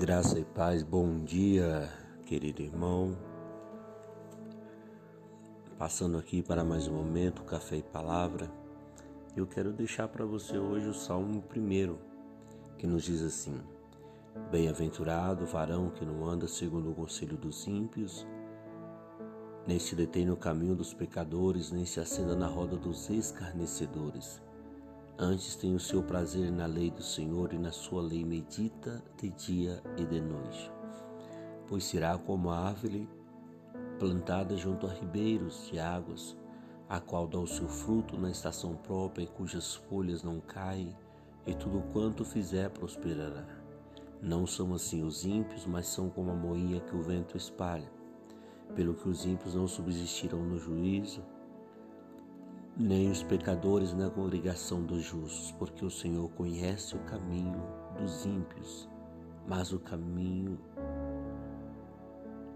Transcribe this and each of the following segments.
Graça e paz, bom dia, querido irmão. Passando aqui para mais um momento, café e palavra. Eu quero deixar para você hoje o Salmo primeiro, que nos diz assim: Bem-aventurado o varão que não anda segundo o conselho dos ímpios, nem se detém no caminho dos pecadores, nem se acenda na roda dos escarnecedores Antes tem o seu prazer na lei do Senhor e na sua lei medita de dia e de noite. Pois será como a árvore plantada junto a ribeiros de águas, a qual dá o seu fruto na estação própria e cujas folhas não caem, e tudo quanto fizer prosperará. Não são assim os ímpios, mas são como a moinha que o vento espalha. Pelo que os ímpios não subsistirão no juízo, nem os pecadores na congregação dos justos, porque o Senhor conhece o caminho dos ímpios, mas o caminho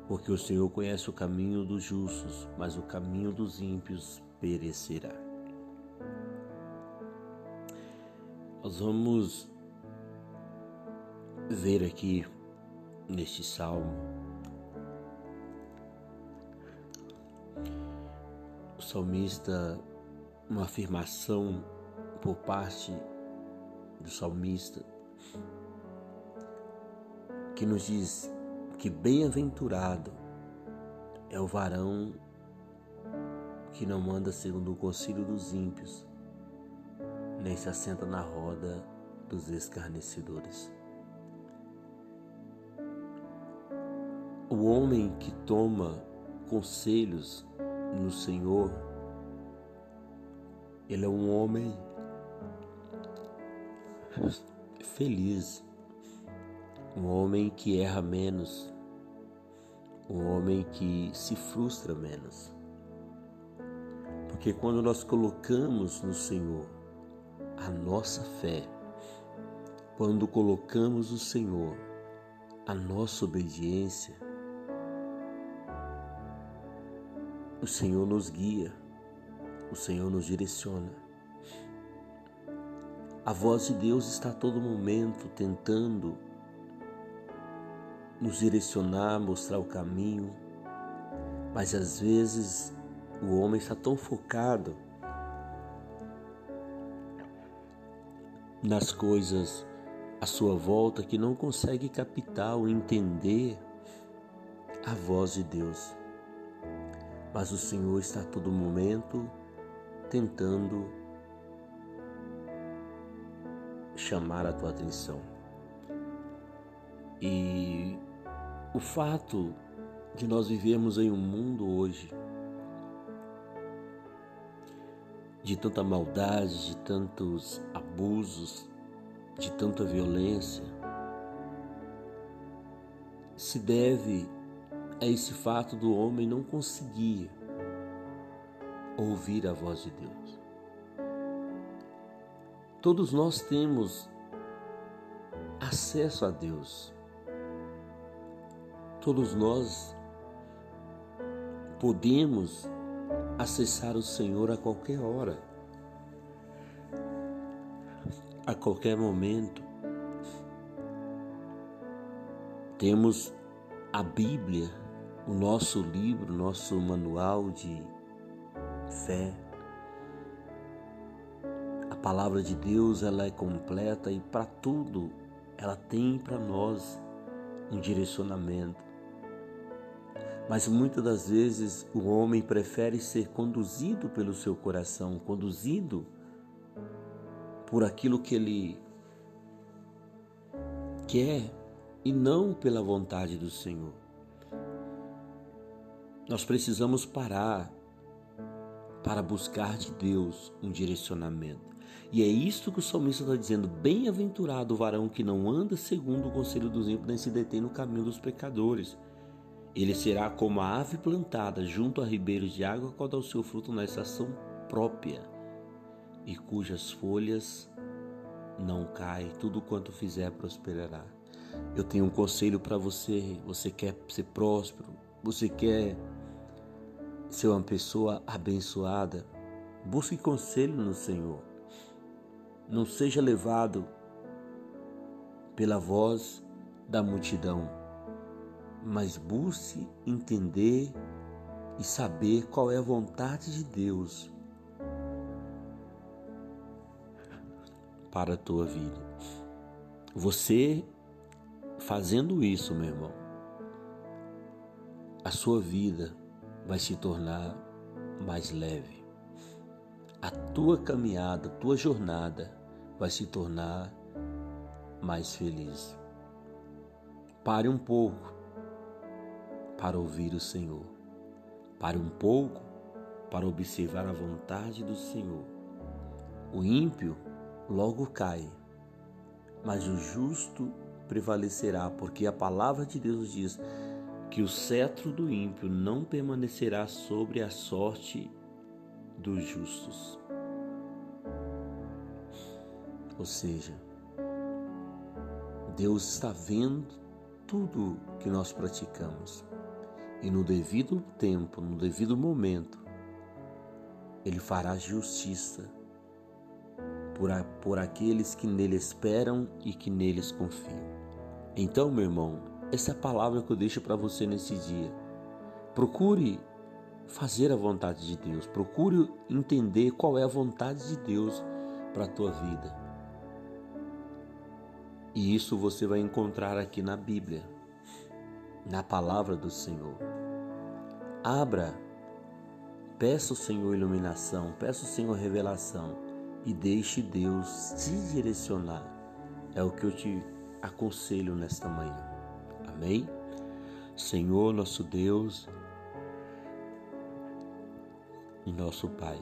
porque o Senhor conhece o caminho dos justos, mas o caminho dos ímpios perecerá. Nós vamos ver aqui neste salmo o salmista uma afirmação por parte do salmista que nos diz que bem-aventurado é o varão que não anda segundo o conselho dos ímpios, nem se assenta na roda dos escarnecedores. O homem que toma conselhos no Senhor ele é um homem feliz, um homem que erra menos, um homem que se frustra menos. Porque quando nós colocamos no Senhor a nossa fé, quando colocamos no Senhor a nossa obediência, o Senhor nos guia o Senhor nos direciona. A voz de Deus está a todo momento tentando nos direcionar, mostrar o caminho, mas às vezes o homem está tão focado nas coisas à sua volta que não consegue captar ou entender a voz de Deus. Mas o Senhor está a todo momento tentando chamar a tua atenção. E o fato de nós vivermos em um mundo hoje de tanta maldade, de tantos abusos, de tanta violência, se deve a esse fato do homem não conseguir ouvir a voz de Deus. Todos nós temos acesso a Deus. Todos nós podemos acessar o Senhor a qualquer hora, a qualquer momento. Temos a Bíblia, o nosso livro, nosso manual de fé. A palavra de Deus ela é completa e para tudo ela tem para nós um direcionamento. Mas muitas das vezes o homem prefere ser conduzido pelo seu coração, conduzido por aquilo que ele quer e não pela vontade do Senhor. Nós precisamos parar para buscar de Deus um direcionamento. E é isto que o salmista está dizendo: Bem-aventurado o varão que não anda segundo o conselho dos ímpios, nem se detém no caminho dos pecadores. Ele será como a ave plantada junto a ribeiros de água, qual dá o seu fruto na estação própria, e cujas folhas não caem, tudo quanto fizer prosperará. Eu tenho um conselho para você: você quer ser próspero, você quer ser uma pessoa abençoada, busque conselho no Senhor. Não seja levado pela voz da multidão, mas busque entender e saber qual é a vontade de Deus para a tua vida. Você fazendo isso, meu irmão, a sua vida vai se tornar mais leve. A tua caminhada, a tua jornada vai se tornar mais feliz. Pare um pouco para ouvir o Senhor. Pare um pouco para observar a vontade do Senhor. O ímpio logo cai, mas o justo prevalecerá, porque a palavra de Deus diz que o cetro do ímpio não permanecerá sobre a sorte dos justos. Ou seja, Deus está vendo tudo que nós praticamos e no devido tempo, no devido momento, Ele fará justiça por, a, por aqueles que nele esperam e que neles confiam. Então, meu irmão, essa é a palavra que eu deixo para você nesse dia. Procure fazer a vontade de Deus. Procure entender qual é a vontade de Deus para a tua vida. E isso você vai encontrar aqui na Bíblia, na palavra do Senhor. Abra, peça ao Senhor iluminação, peça ao Senhor revelação e deixe Deus te direcionar. É o que eu te aconselho nesta manhã. Amém? Senhor, nosso Deus e nosso Pai,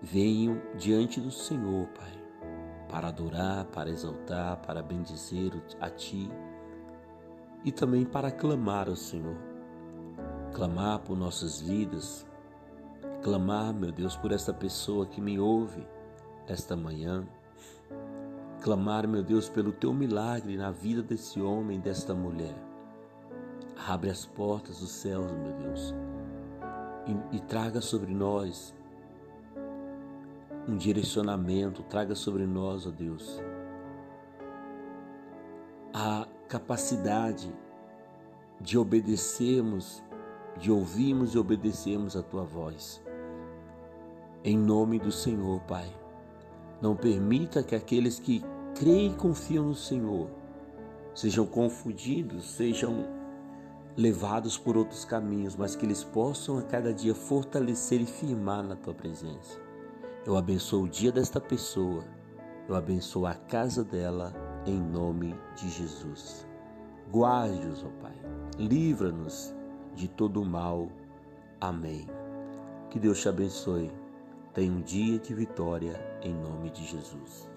venho diante do Senhor, Pai, para adorar, para exaltar, para bendizer a Ti e também para clamar ao Senhor. Clamar por nossas vidas, clamar, meu Deus, por esta pessoa que me ouve esta manhã clamar, meu Deus, pelo teu milagre na vida desse homem, desta mulher. Abre as portas dos céus, meu Deus, e, e traga sobre nós um direcionamento, traga sobre nós, ó Deus, a capacidade de obedecermos, de ouvirmos e obedecermos a tua voz. Em nome do Senhor, Pai. Não permita que aqueles que creem e confiam no Senhor sejam confundidos, sejam levados por outros caminhos, mas que eles possam a cada dia fortalecer e firmar na tua presença. Eu abençoo o dia desta pessoa, eu abençoo a casa dela, em nome de Jesus. Guarde-os, ó Pai, livra-nos de todo o mal. Amém. Que Deus te abençoe. Tenha um dia de vitória em nome de Jesus.